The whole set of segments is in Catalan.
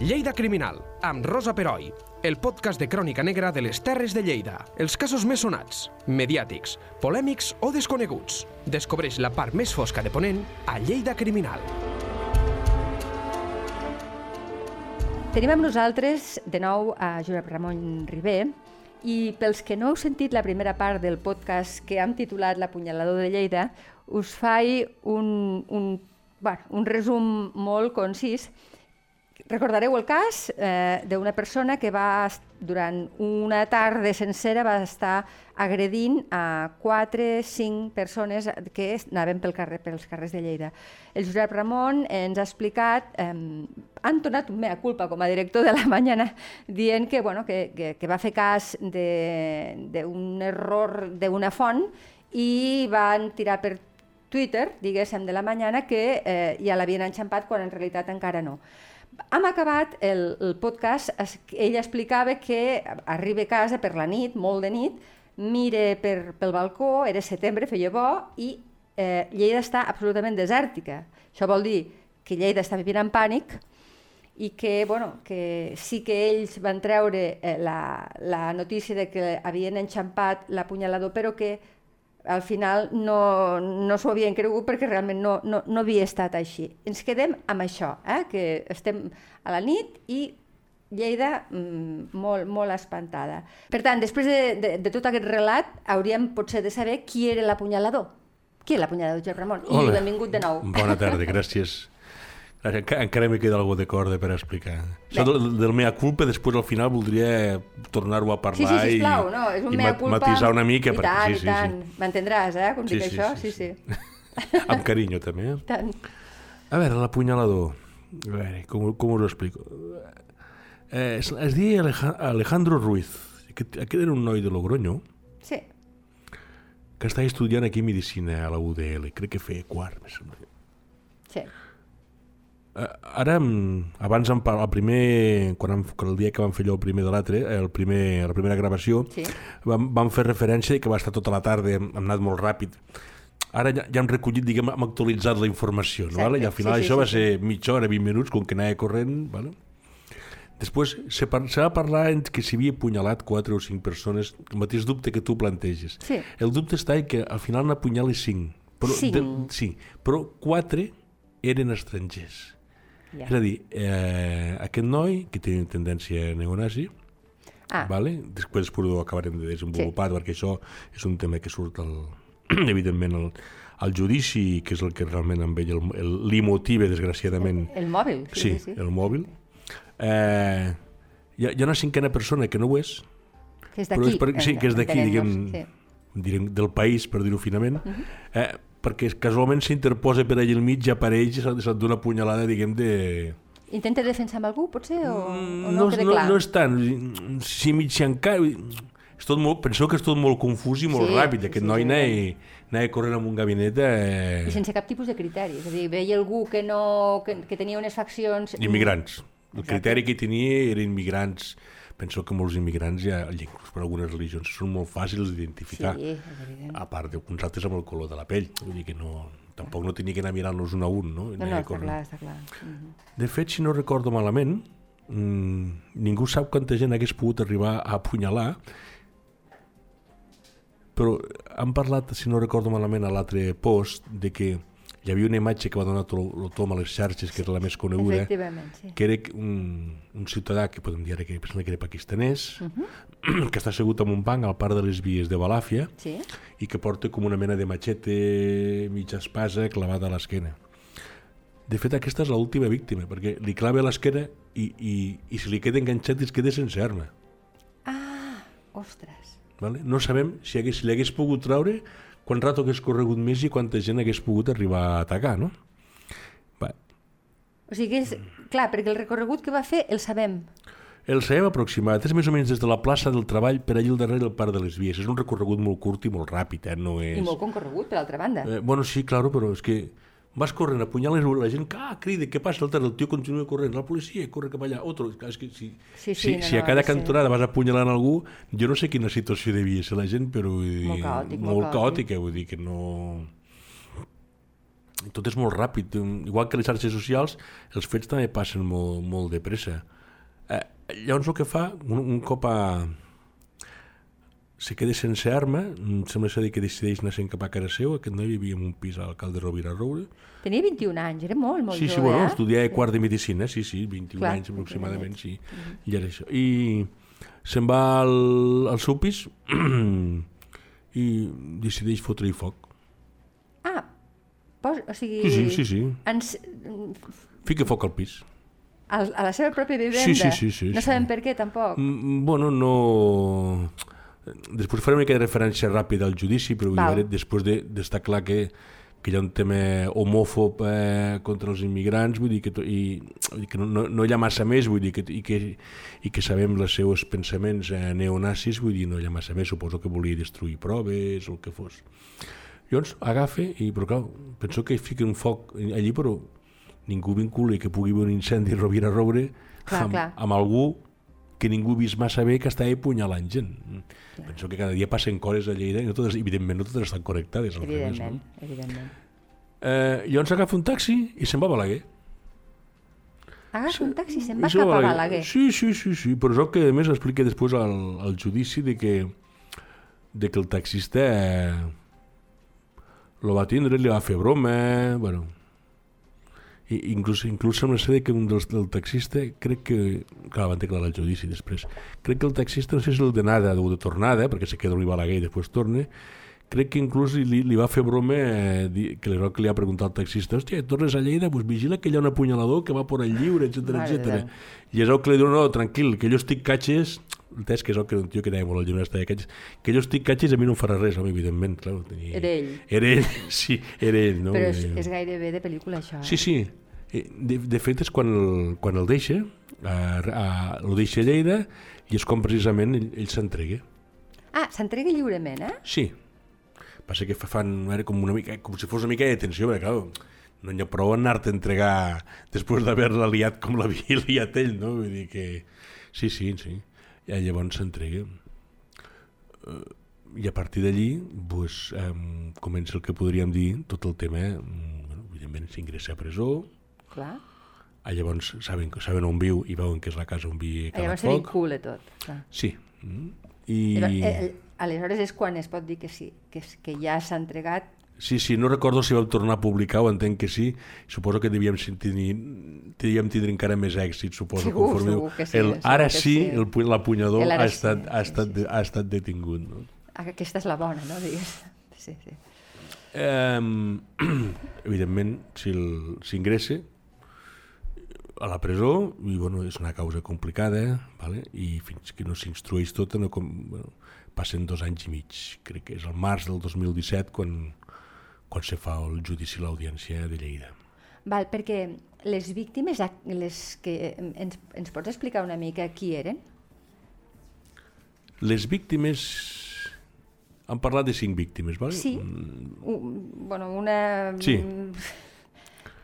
Lleida Criminal, amb Rosa Peroi, el podcast de crònica negra de les Terres de Lleida. Els casos més sonats, mediàtics, polèmics o desconeguts. Descobreix la part més fosca de Ponent a Lleida Criminal. Tenim amb nosaltres de nou a Josep Ramon Ribé i pels que no heu sentit la primera part del podcast que hem titulat L'apunyalador de Lleida, us faig un, un, bueno, un resum molt concís Recordareu el cas eh, d'una persona que va, durant una tarda sencera, va estar agredint a 4-5 persones que anaven pel carrer, pels carrers de Lleida. El Josep Ramon ens ha explicat, eh, han donat un mea culpa com a director de la Mañana, dient que, bueno, que, que, que va fer cas d'un error d'una font i van tirar per Twitter, diguéssim, de la Mañana, que eh, ja l'havien enxampat quan en realitat encara no. Hem acabat el, el podcast, ell explicava que arriba a casa per la nit, molt de nit, mire per, pel balcó, era setembre, feia bo, i eh, Lleida està absolutament desèrtica. Això vol dir que Lleida està vivint en pànic i que, bueno, que sí que ells van treure eh, la, la notícia de que havien enxampat l'apunyalador, però que al final no, no s'ho havien cregut perquè realment no, no, no havia estat així. Ens quedem amb això, eh? que estem a la nit i Lleida mm, molt, molt espantada. Per tant, després de, de, de tot aquest relat, hauríem potser de saber qui era l'apunyalador. Qui és l'apunyalador, Josep Ramon? I Hola. benvingut de nou. Bona tarda, gràcies. Encara me queda alguna de corda per explicar. Bé. Això del, del mea culpa, després al final voldria tornar-ho a parlar sí, sí, sisplau, no, és un i mea culpa... matisar una mica. I perquè, tant, sí, i sí, tant. Sí. M'entendràs, eh, com sí, dic sí, això? Sí, sí. sí. sí. Amb carinyo, també. Eh? Tant. A veure, l'apunyalador. A veure, com, com us ho explico? Eh, es, es deia Alejandro Ruiz. Aquest, aquest era un noi de Logroño. Sí. Que estava estudiant aquí Medicina a la UDL. Crec que feia quart, més o menys. Sí. Uh, ara, abans, el primer, quan, hem, quan el dia que vam fer allò el primer de l'altre, el primer, la primera gravació, sí. vam, vam fer referència que va estar tota la tarda, hem, hem anat molt ràpid. Ara ja, ja hem recollit, diguem, hem actualitzat la informació, no? Vale? i al final sí, sí, això sí, va ser mitja hora, 20 minuts, com que anava corrent. Vale? Després se, par se va parlar que s'hi havia apunyalat 4 o 5 persones, el mateix dubte que tu planteges. Sí. El dubte està que al final n'apunyali 5. Però, 5? De, sí, però 4 eren estrangers. Ja. És a dir, eh, aquest noi, que té tendència neonazi, ah. vale? després, ho acabarem de desenvolupar, sí. perquè això és un tema que surt, el, evidentment, el, el judici, que és el que realment amb ell el, el, li motiva, desgraciadament. El, el mòbil. Sí, sí, sí, el mòbil. Eh, hi, ha, hi ha una cinquena persona que no ho és, que és d'aquí. Sí, que és d'aquí, diguem, sí. diguem, del país, per dir-ho finament, uh -huh. eh, perquè casualment s'interposa per allà al mig i apareix i se't dona punyalada, diguem, de... Intenta defensar amb algú, potser, o, mm, o no, no queda clar? No, no és tant, si mig encara... És tot molt, penseu que és tot molt confús i molt sí, ràpid. Aquest sí, noi sí, anava, anava corrent amb un gabinet... Eh... I sense cap tipus de criteri. És a dir, veia algú que, no, que, que tenia unes faccions... Immigrants. El Exacte. criteri que tenia eren immigrants penso que molts immigrants ja, inclús per algunes religions, són molt fàcils d'identificar. Sí, a part d'uns altres amb el color de la pell. Vull dir que no, tampoc no tenia que anar mirant-los un a un. No, no, no està clar, està clar. Uh -huh. De fet, si no recordo malament, mmm, ningú sap quanta gent hagués pogut arribar a apunyalar, però han parlat, si no recordo malament, a l'altre post, de que hi havia una imatge que va donar el tom a les xarxes, que era la més coneguda, sí. que era un, un ciutadà que podem dir que, que era pakistanès, uh -huh. que està assegut en un banc al parc de les vies de Balàfia sí. i que porta com una mena de machete mitja espasa clavada a l'esquena. De fet, aquesta és l'última víctima, perquè li clava a l'esquena i, i, i si li queda enganxat es queda sense arma. Ah, ostres. Vale? No sabem si, hagués, si l'hagués pogut traure quant rato hagués corregut més i quanta gent hagués pogut arribar a atacar, no? Va. O sigui, és, clar, perquè el recorregut que va fer el sabem. El sabem aproximat, és més o menys des de la plaça del Treball per allà al darrere del Parc de les Vies. És un recorregut molt curt i molt ràpid, eh? No és... I molt concorregut, per altra banda. Eh, bueno, sí, claro, però és que vas corrent, apunyales la gent, ah, crida, què passa? El, el tio continua corrent, la policia corre cap allà, otro. És que si, sí, sí, si, no, si a cada no cantonada vas apunyalant algú, jo no sé quina situació devia ser la gent, però vull dir, molt caòtic, molt, molt caòtica, vull dir que no... tot és molt ràpid. Igual que les xarxes socials, els fets també passen molt, molt de pressa. Eh, llavors el que fa, un, un cop a, se queda sense arma, em sembla ser que decideix anar cap a casa seu, aquest noi vivia en un pis a l'alcalde Rovira Roure. Tenia 21 anys, era molt, molt sí, jove, sí, bueno, eh? estudiava quart de medicina, sí, sí, 21 Clar, anys aproximadament, sí. Mm -hmm. I era això. I se'n va al, al seu pis i decideix fotre-hi foc. Ah, pos, o sigui... Sí, sí, sí, sí. Ens, Fica foc al pis. a la seva pròpia vivenda? Sí, sí, sí, sí, no sí. sabem per què, tampoc? Mm, Bueno, no... Després faré una mica de referència ràpida al judici, però vull Val. dir, després de- d'estar de, clar que, que hi ha un tema homòfob eh, contra els immigrants, vull dir que, to- i, vull dir que no, no, no hi ha massa més, vull dir que, i, que, i que sabem els seus pensaments eh, neonazis, vull dir, no hi ha massa més, suposo que volia destruir proves o el que fos. Llavors agafa i, però clar, penso que fica un foc allí, però ningú vincula que pugui haver un incendi a Rovira Roure Clar, amb, clar. amb algú que ningú ha vist massa bé que està apunyalant gent. Penso que cada dia passen coses a Lleida i no totes, evidentment no totes estan connectades. al revés, Evidentment, no? evidentment. Eh, llavors agafa un taxi i se'n va a Balaguer. Agafa un taxi i se'n va cap a Balaguer. Sí, sí, sí, sí, però és el que a més explica després al, al judici de que, de que el taxista eh, lo va tindre, li va fer broma, bueno, i inclús, inclús sembla ser que un dels, del taxista crec que, clar, van declarar el judici després crec que el taxista, no sé si és el d'anada o de tornada, perquè se queda a Balaguer i després torna crec que inclús li, li va fer broma eh, que l'error que li ha preguntat al taxista hòstia, tornes a Lleida, pues vigila que hi ha un apunyalador que va por el lliure, etc etc. I és el que li diu, no, tranquil, que jo estic catxes entès que és el que un tio que deia molt al gimnàs de catxes, que jo estic catxes a mi no em farà res, home, evidentment clar, tenia... Era ell. era ell, sí, era ell no? Però és, és gairebé de pel·lícula, això. Eh? Sí, sí. Eh, De, de fet, és quan el, quan el deixa, a, a, el deixa a Lleida, i és com precisament ell, ell s'entrega. Ah, s'entrega lliurement, eh? Sí. Passa que fa- fan era com, una mica, com si fos una mica de tensió, perquè, clar, no n'hi ha prou anar-te a entregar després d'haver-la liat com l'havia liat ell, no? Vull dir que... Sí, sí, sí. I llavors s'entrega. Eh, I a partir d'allí pues, eh, comença el que podríem dir tot el tema, eh, bueno, evidentment s'ingressa a presó, Clar. Ah, llavors saben, saben on viu i veuen que és la casa on viu Ah, cada Llavors se foc. vincula tot. Clar. Sí. Mm. I... Llavors, eh, eh, aleshores és quan es pot dir que sí, que, és- que ja s'ha entregat Sí, sí, no recordo si vam tornar a publicar o entenc que sí. Suposo que devíem tenir, devíem tindre encara més èxit, suposo. Segur, conforme segur que sí, el, ara que sí, sí. el pu- l'apunyador ha, ara sí, estat, ha, sí, estat, sí, de- ha estat detingut. No? Ah, Aquesta és la bona, no? Digues. Sí, sí. Eh, evidentment, si el- s'ingressa a la presó, i bueno, és una causa complicada, vale? i fins que no s'instrueix tota, no com, bueno, passen dos anys i mig. Crec que és el març del 2017 quan, quan se fa el judici a l'audiència de Lleida. Val, perquè les víctimes, les que ens, ens pots explicar una mica qui eren? Les víctimes... Han parlat de cinc víctimes, vale? Sí. Mm, bueno, una... Sí.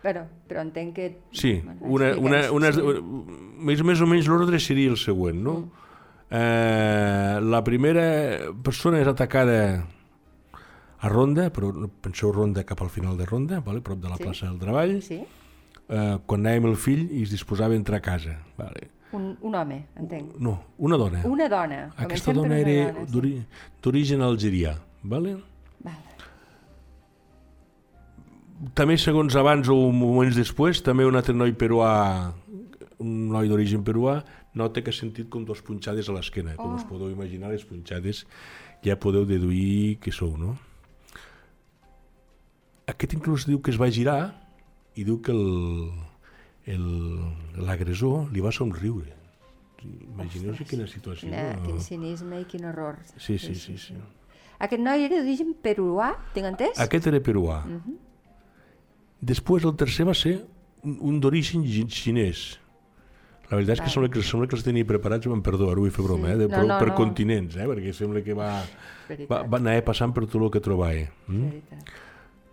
Però, però entenc que... Sí, Bueno, una, una, una, sí. més, més o menys l'ordre seria el següent, no? Eh, la primera persona és atacada a Ronda, però penseu Ronda cap al final de Ronda, vale? prop de la Sí. plaça del Treball, Sí? eh, quan anàvem el fill i es disposava a entrar a casa. Vale. Un, un home, entenc. No, una dona. Una dona. Aquesta Comencem dona una era dona, sí. d'origen algerià. Vale? També, segons abans o moments després, també un altre noi peruà, un noi d'origen peruà, nota que ha sentit com dos punxades a l'esquena. Com Oh. us podeu imaginar, les punxades ja podeu deduir que sou, no? Aquest inclús diu que es va girar i diu que el- el- l'agressor li va somriure. Imagineu-vos quina situació. Quina, no? quin cinisme i quin horror. Sí, sí, sí, sí. Aquest noi era d'origen peruà, tinc entès? Aquest era peruà. Mhm. Després el tercer va ser un, d'origen xinès. La veritat és que sembla que, sembla que els tenia preparats, em perdó, ara vull fer broma, Sí. eh, de, No, per, no, per no. continents, eh, perquè sembla que va, va, va anar passant per tot el que trobava. Mm? veritat.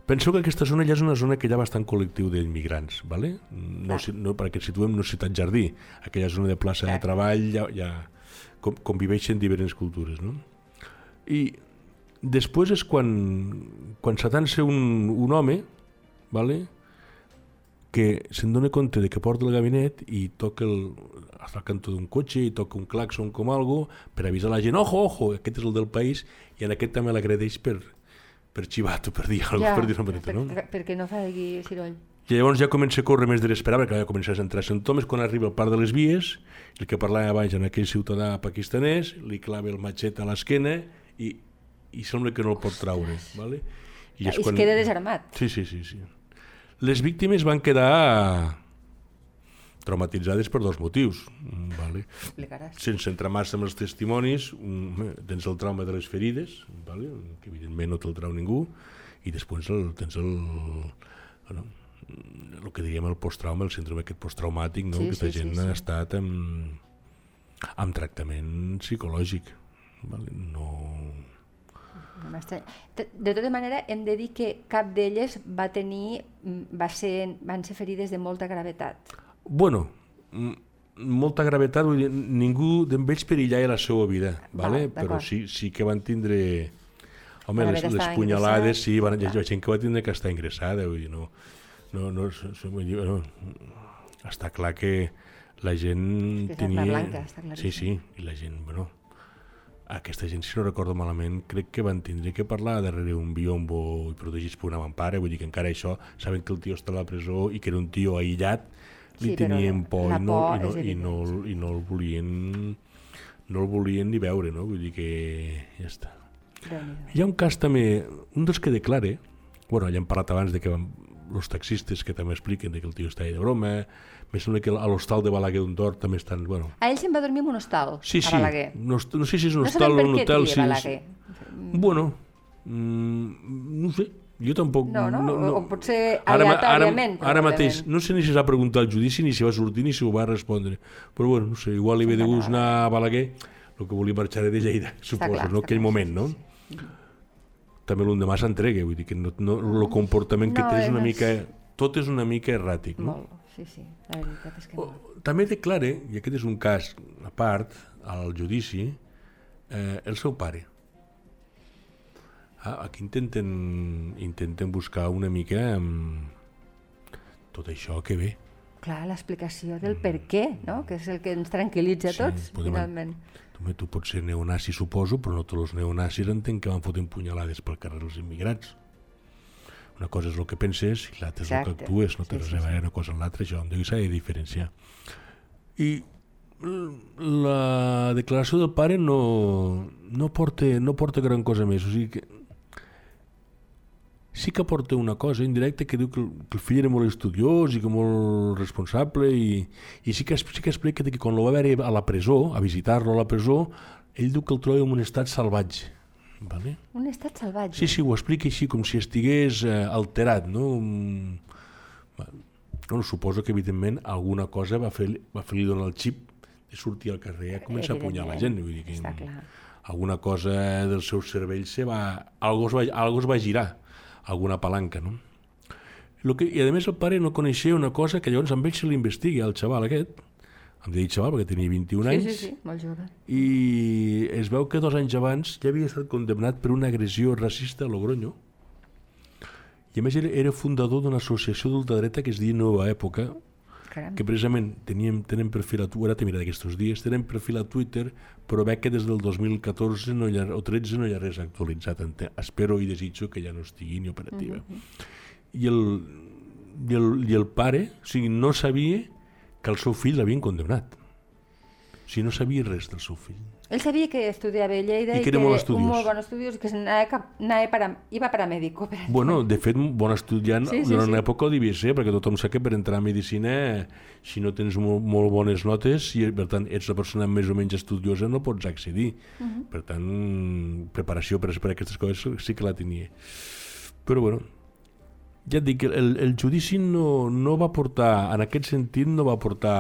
Penso que aquesta zona ja és una zona que hi ha bastant col·lectiu d'immigrants, ¿vale? no, si- no, perquè situem no Ciutat Jardí, aquella zona de plaça de Clar. treball, ja, ja com, conviveixen diferents cultures. No? I després és quan, quan s'atansa un, un home, vale? que se'n dona compte de que porta el gabinet i toca el, està al cantó d'un cotxe i toca un claxon com algo per avisar la gent, ojo, ojo, aquest és el del país i en aquest també l'agredeix per, per xivato, per dir alguna Ja, per dir maneta, per, no? per, perquè no fa aquí ciroll. I llavors ja comença a córrer més de l'esperar, perquè ja comença a entrar símptomes quan arriba al parc de les vies, el que parlava abans en aquell ciutadà pakistanès, li clava el matxet a l'esquena i, i sembla que no el pot traure. Vale? I es queda desarmat. Sí, sí, sí, sí. Les víctimes van quedar traumatitzades per dos motius. mm, Vale? Sense entrar massa en els testimonis, un, tens el trauma de les ferides, vale? que evidentment no te'l trau ningú, i després el, tens el, bueno, el que diríem el posttrauma, el síndrome aquest posttraumàtic, no? Sí, Aquesta sí, sí, gent sí. ha estat amb, amb tractament psicològic. Vale? No... No. De tota manera, hem de dir que cap d'elles va tenir, mm, va ser, van ser ferides de molta gravetat. Bueno, mm, molta gravetat, vull dir, ningú d'ells perillava la seva vida, vale? Val, però sí, sí que van tindre... Home, les, les punyalades, sí, van, hi ha Clar. gent que va tindre que estar ingressada, vull dir, no... no, no, dir, no està clar que la gent tenia... blanca, està sí, sí, i la gent, bueno, aquesta gent, si no recordo malament, crec que van tindre que parlar darrere un biombo i protegits per una mampara, vull dir que encara això, saben que el tio està a la presó i que era un tio aïllat, li Sí, tenien por, i, no, por i, no, i, no, i no el volien no el volien ni veure, no? Vull dir que ja està. Hi ha un cas també, un dels que declare, bueno, ja hem parlat abans de que van, els taxistes que també expliquen que el tio està de broma, me sembla que a l'hostal de Balaguer d'Ondor també estan, bueno, A ell se'n va dormir en un hostal, sí, a sí, Balaguer. no, no sé si és un No hostal sabem o per un què hotel, tria sí, Balaguer. Bueno, mm, no sé, jo tampoc... No, no? O potser Ara, ma- ara, aleatòriament, ara mateix, no sé ni si s'ha preguntat al judici, ni si va sortir, ni si ho va respondre. Però bueno, no sé, igual li ve de gust anar a Balaguer, el que volia marxar de Lleida, suposo, clar, no? Aquell clar, moment, no? També l'endemà s'entregue, vull dir que no, no, el comportament que No, té és una és- mica... Tot és una mica erràtic, no? Molt, sí, sí, la veritat és que O, molt. també declare, i aquest és un cas a part, al judici, eh, el seu pare. Ah, aquí intenten, intenten buscar una mica um, tot això que ve. Clar, l'explicació del per què, no? que és el que ens tranquil·litza Sí, tots, podem- finalment. Tu, tu pots ser neonazi, suposo, però no tots els neonazis entenc que van fotent punyalades pel carrer els immigrants. Una cosa és el que penses i l'altra és el que actues, no té Sí, res sí, a veure una cosa amb l'altra, això em diu s'ha de diferenciar. I la declaració del pare no, no, porta, no porta gran cosa més, o sigui que sí que porta una cosa indirecta que diu que el, que el fill era molt estudiós i que molt responsable i, i sí, que, sí que explica que quan el va veure a la presó, a visitar-lo a la presó, ell diu que el troba en un estat salvatge. Vale? Un estat salvatge. Sí, sí, ho explica així, com si estigués eh, alterat, no? Mm, va, No, suposo que, evidentment, alguna cosa va fer-li va fer donar el xip de sortir al carrer a començar a apunyalar la gent. Vull dir que Està clar. alguna cosa del seu cervell se va... Algo es va, algo es va girar, alguna palanca, no? Lo que, I a més el pare no coneixia una cosa que llavors amb ell se l'investigui, el xaval aquest, em deia xaval perquè tenia 21 Sí, anys, sí, sí, molt jove. i es veu que dos anys abans ja havia estat condemnat per una agressió racista a Logroño i a més era, era fundador d'una associació d'ultradreta que es deia Nova Època Caram. que precisament teníem, tenen perfil a Twitter, ara t'he mirat aquests dies, tenen perfil a Twitter, però veig que des del 2014 no hi ha, o 13 no hi ha res actualitzat. Espero i desitjo que ja no estigui ni operativa. I, el, i, el, I el pare, o sigui, no sabia que el seu fill l'havien condemnat. O sigui, no sabia res del seu fill. Ell sabia que estudiava a Lleida I i, que era molt estudiós. un molt bon estudiós i que anava, cap, anava para, iva para mèdico. Per Bueno, de fet, un bon estudiant Sí, sí, durant sí. una època ho devia ser, perquè tothom sap que per entrar a Medicina, si no tens molt, molt bones notes, i per tant ets la persona més o menys estudiosa, no pots accedir. Uh Mhm. -huh. Per tant, preparació per, per aquestes coses sí que la tenia. Però bueno, ja et dic, el, el judici no, no va portar, en aquest sentit, no va portar...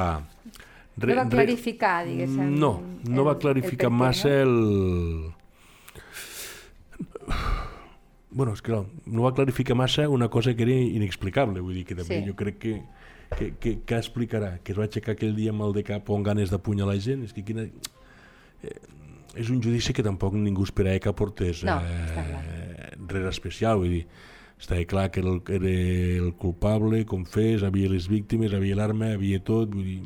no va clarificar, diguéssim. No, no el- va el clarificar què, massa no? el... Bueno, és que no, no va clarificar massa una cosa que era inexplicable, vull dir que també Sí. jo crec que, que, que, que explicarà, que es va aixecar aquell dia amb el de cap o amb ganes d'apunyalar la gent, és que quina... Eh, és un judici que tampoc ningú esperava que aportés No, eh, res especial, vull dir, estava clar que era el, era el culpable, confés, havia les víctimes, havia l'arma, havia tot, vull dir...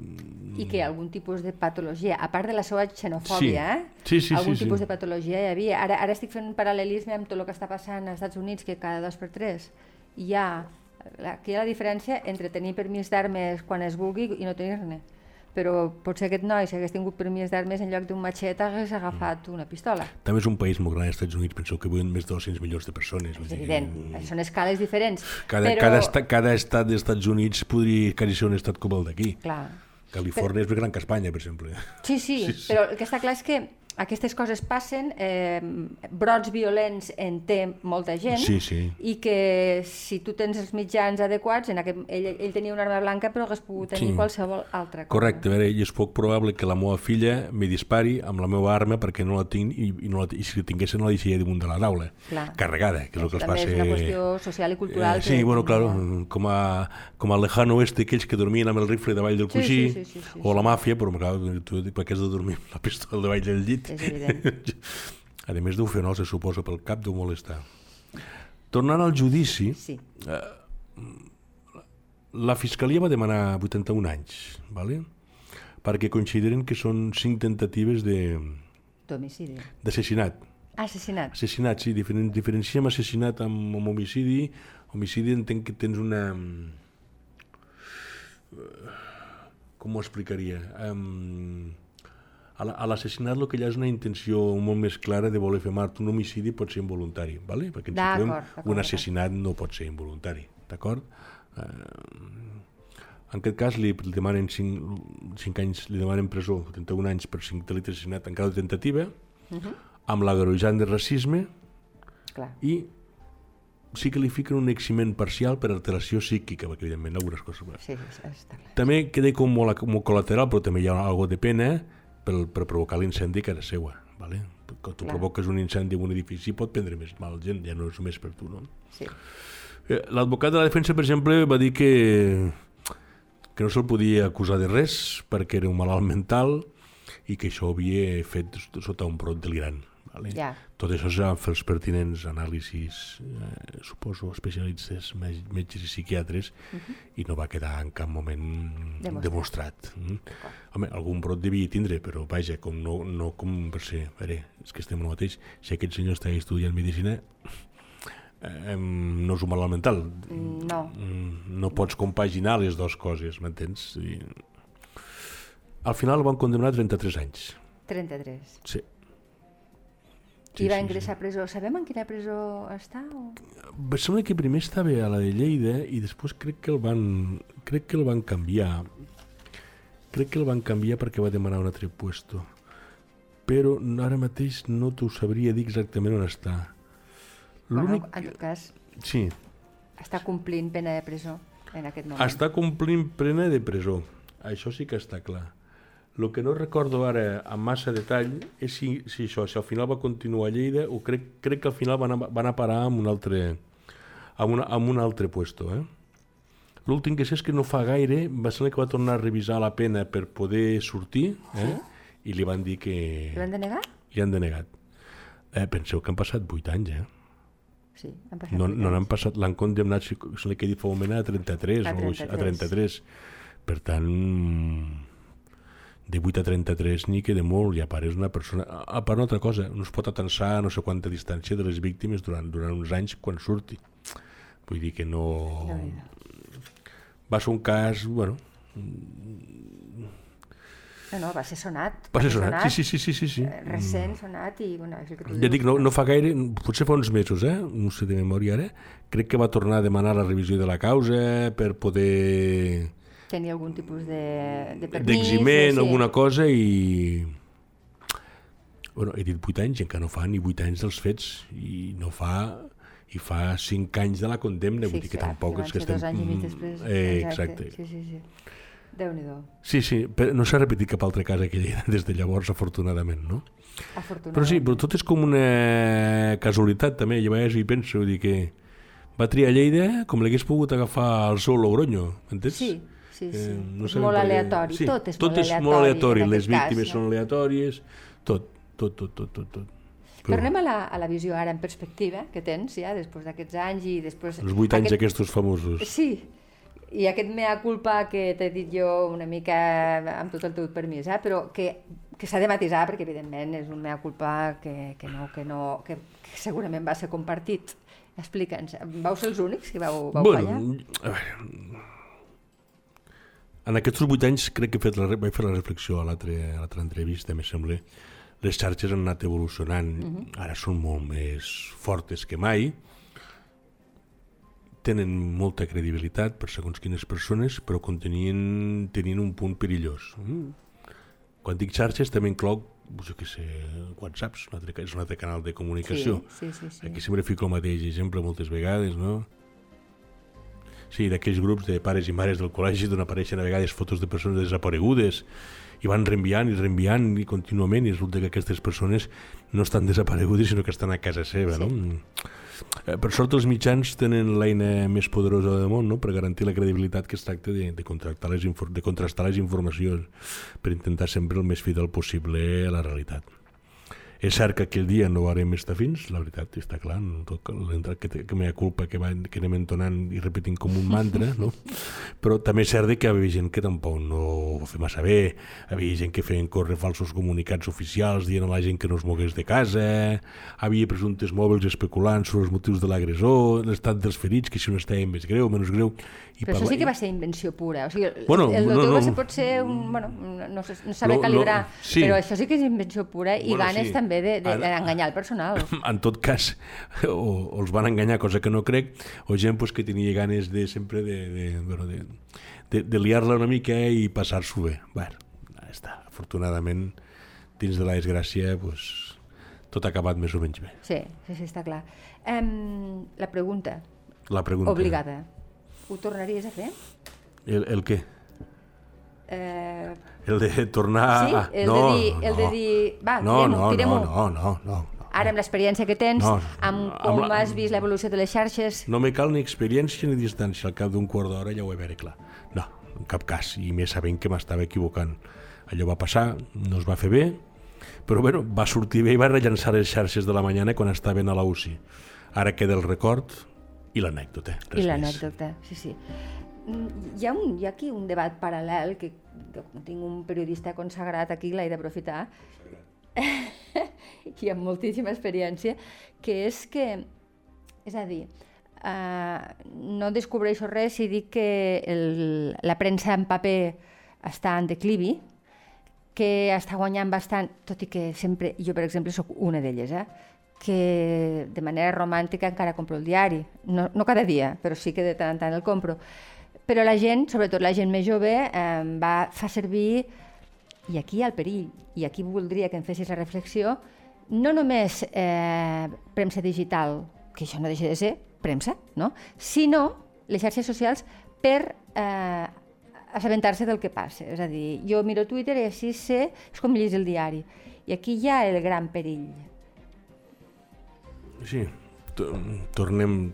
I que algun tipus de patologia, a part de la seva xenofòbia, eh? Sí, sí, algun sí, tipus sí. de patologia hi havia. Ara, ara estic fent un paral·lelisme amb tot el que està passant als Estats Units, que cada dos per tres hi ha, aquí hi ha la diferència entre tenir permís d'armes quan es vulgui i no tenir-ne. Però potser aquest noi, si hagués tingut permís d'armes, en lloc d'un matxet hagués agafat una pistola. També és un país molt gran, els Estats Units, penseu que viuen més de 200 milions de persones. És dir que evident, són escales diferents. Cada, però... cada, estat, cada estat dels Estats Units podria quasi ser un estat com el d'aquí. Clar. Califòrnia és més gran que Espanya, per exemple. Sí, sí, sí, sí, però el que està clar és que aquestes coses passen, eh, brots violents en té molta gent Sí, sí. i que si tu tens els mitjans adequats, en aquest, ell, ell tenia una arma blanca però hagués pogut tenir Sí. qualsevol altra cosa. Correcte, a veure, i és poc probable que la meva filla me dispari amb la meva arma perquè no la tinc i, i, no la, i si la tingués no la deixaria damunt de la taula, Clar. carregada, que és el que els També passa... és una qüestió social i cultural. Eh, sí, que- bueno, claro, com a, com al lejano oeste, aquells que dormien amb el rifle davall del Sí, coixí, sí, sí, sí, sí, o la màfia, però clar, tu per què has de dormir amb la pistola davall del llit? És evident. A més deu fer no, se suposa, pel cap deu molestar. Tornant al judici, Sí, la Fiscalia va demanar 81 anys, ¿vale? perquè consideren que són cinc tentatives de- d'homicidi. d'assassinat. Assassinat. Assassinat, sí, diferen, diferenciem assassinat amb, amb homicidi. Homicidi entenc que tens una... eh, Com ho explicaria? Um, a la- a l'assassinat el que hi ha és una intenció molt més clara de voler fer mort. Un homicidi pot ser involuntari, ¿vale? perquè ens d'acord, un assassinat no pot ser involuntari, d'acord? Uh, en aquest cas li, li demanen 5, 5 anys, li demanen presó, 31 anys per 5 delictes d'assassinat en cada tentativa, amb l'agreujant de racisme Clar. i sí que li fiquen un eximent parcial per alteració psíquica, perquè evidentment algunes coses... Sí, sí, està clar. També queda com molt, molt col·lateral, però també hi ha algo de pena per, per provocar l'incendi que era seua. Vale? Quan tu Clar. provoques un incendi en un edifici pot prendre més mal gent, ja no és només per tu. No? Sí. Eh, L'advocat de la defensa, per exemple, va dir que, que no se'l podia acusar de res perquè era un malalt mental i que això ho havia fet sota un brot delirant. Vale? Ja. Tot això s'ha de fer els pertinents anàlisis, eh, suposo, especialistes, me- metges i psiquiatres, i no va quedar en cap moment Demostrat. demostrat. Mm? Home, algun brot devia tindre, però vaja, com no, no com per ser... A veure, és que estem el mateix. Si aquest senyor està estudiant medicina, eh, no és un malalt mental. Mm, No, Mm, no pots compaginar les dues coses, m'entens? I... Al final el van condemnar a 33 anys. 33. Sí. I va ingressar a presó. Sabem en quina presó està? O... Em sembla que primer estava a la de Lleida i després crec que el van, crec que el van canviar. Crec que el van canviar perquè va demanar un altre puesto. Però ara mateix no t'ho sabria dir exactament on està. Bueno, en tot cas, Sí, està complint pena de presó en aquest moment. està complint plena de presó. Això sí que està clar. El que no recordo ara amb massa detall és si, si això, si al final va continuar a Lleida o crec, crec que al final van a, van a parar amb un altre, amb, una, amb un altre puesto. Eh? L'últim que sé és que no fa gaire va ser que va tornar a revisar la pena per poder sortir eh? i li van dir que Li van denegar? li han denegat. Eh, penseu que han passat 8 anys, eh? Sí, han passat No, no n'han passat, l'han condemnat, si sembla que he dit fa un moment, a 33, A o així, a 33. 33. Per tant, de 8 a 33 ni que de molt, i a part és una persona... A part una altra cosa, no es pot atensar a no sé quanta distància de les víctimes durant, durant uns anys quan surti. Vull dir que no... Va ser un cas, bueno, No, no, va ser sonat. va ser sonat. Sí, sí, sí, sí, sí. sí. eh, Recent, sonat, i bueno, és el que Ja dic, no, no fa gaire, potser fa uns mesos, eh? no sé de memòria ara, crec que va tornar a demanar la revisió de la causa per poder Tenia algun tipus de, de permís. d'eximent, de- alguna cosa i... Bueno, he dit 8 anys i encara no fa ni 8 anys dels fets i no fa i fa 5 anys de la condemna, vull dir que clar, tampoc és que estem... anys i mig després. Eh, exacte. Sí, sí, sí. Déu-n'hi-do. Sí, sí, però no s'ha repetit cap altre cas aquell des de llavors, afortunadament, no? Afortunadament. Però sí, però tot és com una casualitat també, jo a vegades hi penso, dir que va triar Lleida com l'hagués pogut agafar el seu Logroño, m'entens? Sí, sí, sí. Eh, no és molt aleatori. Sí, tot és tot molt és aleatori. molt aleatori. Les víctimes cas, són no? aleatòries, tot, tot, tot, tot, tot, tot. Però anem a la, a la visió ara en perspectiva que tens ja després d'aquests anys i després... Els vuit anys aquest... aquests famosos. Sí, i aquest mea culpa que t'he dit jo una mica amb tot el teu permís, eh? però que, que s'ha de matisar perquè evidentment és un mea culpa que, que, no, que, no, que, que segurament va ser compartit. Explica'ns, vau ser els únics que vau, vau bueno, fallar? En aquests vuit anys crec que he fet la, vaig fer la reflexió a l'altra entrevista, me sembla. Les xarxes han anat evolucionant, uh -huh. ara són molt més fortes que mai, tenen molta credibilitat per segons quines persones, però contenien, tenien un punt perillós. Mm. Quan dic xarxes també inclou jo què sé, WhatsApps, un altre, és un altre canal de comunicació. Sí, sí, sí, sí. Aquí sempre fico el mateix exemple moltes vegades, no? Sí, d'aquells grups de pares i mares del col·legi d'on apareixen a vegades fotos de persones desaparegudes i van reenviant i reenviant i contínuament i resulta que aquestes persones no estan desaparegudes sinó que estan a casa seva, sí. no? Eh, per sort els mitjans tenen l'eina més poderosa del món no? per garantir la credibilitat que es tracta de, de, contractar les de contrastar les informacions per intentar sempre el més fidel possible a la realitat. És cert que aquell dia no varem estar fins, la veritat està clar, no tot l'entrat que, que m'ha culpa que, va, que anem entonant i repetint com un mantra, no? però també és cert que hi havia gent que tampoc no ho feia massa bé, hi havia gent que feien córrer falsos comunicats oficials dient a la gent que no es mogués de casa, havia presumptes mòbils especulant sobre els motius de l'agressor, l'estat dels ferits, que si no estava més greu menys greu, i Però això sí que va ser invenció pura. O sigui, bueno, el, el no, no, no. pot ser un... Bueno, no, no saber no, calibrar, no, sí. però això sí que és invenció pura i bueno, ganes sí. també d'enganyar de, de, el personal. En tot cas, o, o els van enganyar, cosa que no crec, o gent pues, que tenia ganes de sempre de, de, bueno, de, de, de liar-la una mica i passar-s'ho bé. Bueno, està. Afortunadament, dins de la desgràcia, pues, tot ha acabat més o menys bé. Sí, sí, sí està clar. Um, la pregunta. La pregunta. Obligada. Ho tornaries a fer? El, el què? Eh... El de tornar... Sí, el no, de dir... El no. de dir va, no, no, tirem no, no, no, no, no. Ara, amb l'experiència que tens, no, amb com amb la... has vist l'evolució de les xarxes... No me cal ni experiència ni distància. Al cap d'un quart d'hora ja ho he veure clar. No, en cap cas. I més sabent que m'estava equivocant. Allò va passar, no es va fer bé, però bueno, va sortir bé i va rellençar les xarxes de la mañana quan estaven a la UCI. Ara queda el record i l'anècdota. I l'anècdota, sí, sí. Mm, hi ha, un, hi ha aquí un debat paral·lel que tinc un periodista consagrat aquí, l'he d'aprofitar, i amb moltíssima experiència, que és que, és a dir, uh, no descobreixo res si dic que el, la premsa en paper està en declivi, que està guanyant bastant, tot i que sempre, jo per exemple sóc una d'elles, eh? que de manera romàntica encara compro el diari. No, no cada dia, però sí que de tant en tant el compro. Però la gent, sobretot la gent més jove, eh, va, fa servir, i aquí hi ha el perill, i aquí voldria que em fessis la reflexió, no només eh, premsa digital, que això no deixa de ser premsa, no? sinó les xarxes socials per eh, assabentar-se del que passa. És a dir, jo miro Twitter i així sé, és com llegir el diari. I aquí hi ha el gran perill Sí, tornem,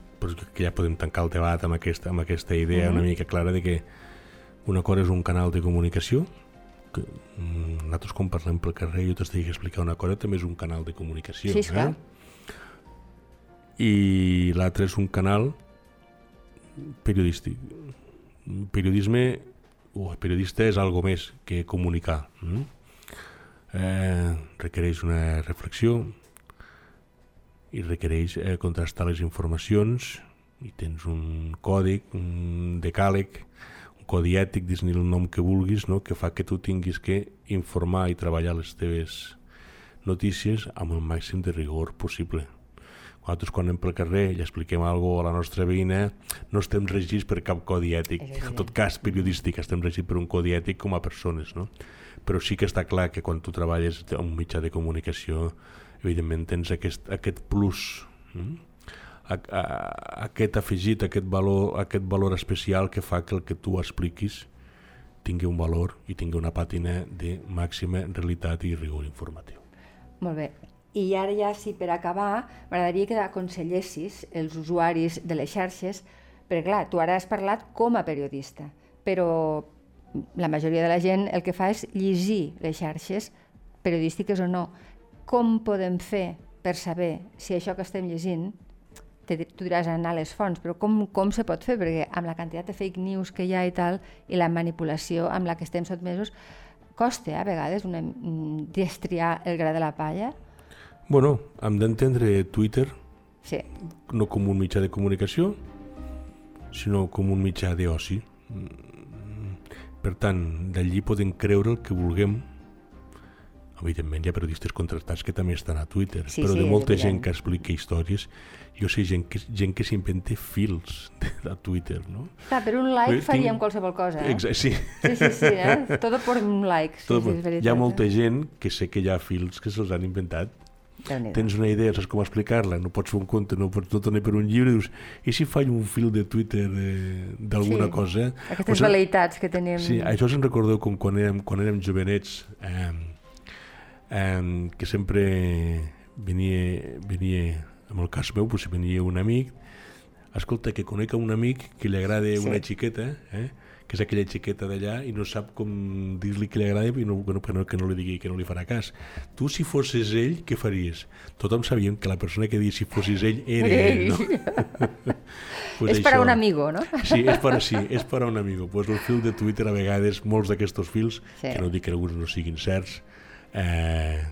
que ja podem tancar el debat amb aquesta, amb aquesta idea mm -hmm. una mica clara de que una cosa és un canal de comunicació, que mm, nosaltres quan parlem pel carrer jo t'estic explicar una cosa, també és un canal de comunicació. Sí, eh? I l'altre és un canal periodístic. Periodisme o periodista és algo més que comunicar. Mm? Eh, requereix una reflexió, i requereix eh, contrastar les informacions i tens un còdic, un decàleg, un codi ètic, dis-ne el nom que vulguis, no? que fa que tu tinguis que informar i treballar les teves notícies amb el màxim de rigor possible. Nosaltres quan anem pel carrer i expliquem alguna a la nostra veïna no estem regits per cap codi ètic, en tot cas periodístic, estem regits per un codi ètic com a persones, no? Però sí que està clar que quan tu treballes en un mitjà de comunicació evidentment tens aquest, aquest plus, mm? a, a, aquest afegit, aquest valor, aquest valor especial que fa que el que tu expliquis tingui un valor i tingui una pàtina de màxima realitat i rigor informatiu. Molt bé. I ara ja, sí, per acabar, m'agradaria que aconsellessis els usuaris de les xarxes, perquè clar, tu ara has parlat com a periodista, però la majoria de la gent el que fa és llegir les xarxes, periodístiques o no com podem fer per saber si això que estem llegint tu diràs anar a les fonts, però com, com se pot fer? Perquè amb la quantitat de fake news que hi ha i tal, i la manipulació amb la que estem sotmesos, costa a vegades una, mm, destriar el gra de la palla. Bueno, hem d'entendre Twitter Sí, no com un mitjà de comunicació, sinó com un mitjà d'oci. Mm, Per tant, d'allí podem creure el que vulguem. Evidentment, hi ha periodistes contractats que també estan a Twitter, Sí, però sí, de molta evident. gent que explica històries, jo sé gent que, gent que s'inventa fils de, a Twitter, no? Clar, per un like Bé, faríem tinc- qualsevol cosa, eh? Exa sí. Sí, sí, sí, eh? Todo por un like. Sí, Tot, sí, és veritat. hi ha molta eh? gent que sé que hi ha fils que se'ls han inventat tens una idea, saps com explicar-la, no pots fer un compte, no pots no tenir per un llibre, dius, i si faig un fil de Twitter eh, d'alguna Sí, cosa? Aquestes O sigui, veleïtats que tenim... Sí, això se'n recordeu com quan érem, quan érem jovenets, eh, eh, que sempre venia, venia, en el cas meu, pues, si venia un amic, escolta, que conec un amic que li agrada Sí. una xiqueta, eh, que és aquella xiqueta d'allà i no sap com dir-li que li agrada i no, que, no, que, no, que no li digui que no li farà cas. Tu, si fossis ell, què faries? Tothom sabíem que la persona que dia si fossis ell era ell, no? Pues és per a això. un amigo, no? Sí, és per, sí, és per a un amigo. Pues el fil de Twitter, a vegades, molts d'aquests fils, Sí. que no dic que alguns no siguin certs, eh,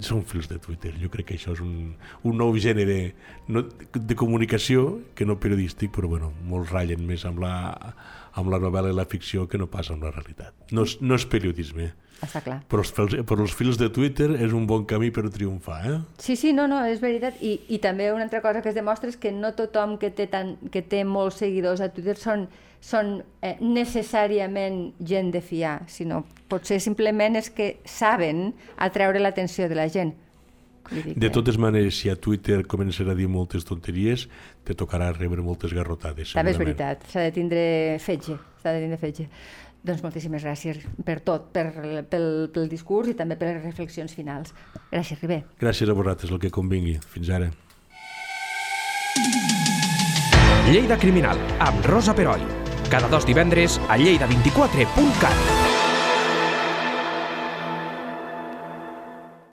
són fils de Twitter. Jo crec que això és un, un nou gènere no, de comunicació que no periodístic, però bueno, molts ratllen més amb la, amb la novel·la i la ficció que no passa amb la realitat. No és, no és periodisme, Està clar. però els, fils, però els fils de Twitter és un bon camí per triomfar. Eh? Sí, sí, no, no, és veritat. I, I també una altra cosa que es demostra és que no tothom que té, tant, que té molts seguidors a Twitter són, són eh, necessàriament gent de fiar, sinó potser simplement és que saben atreure l'atenció de la gent. De totes maneres, si a Twitter començarà a dir moltes tonteries, te tocarà rebre moltes garrotades. També és veritat, s'ha de tindre fetge, s'ha de tindre fetge. Doncs moltíssimes gràcies per tot, per, pel, pel discurs i també per les reflexions finals. Gràcies, Ribé. Gràcies a vosaltres, el que convingui. Fins ara. Lleida Criminal, amb Rosa Peroi. Cada dos divendres a lleida24.cat.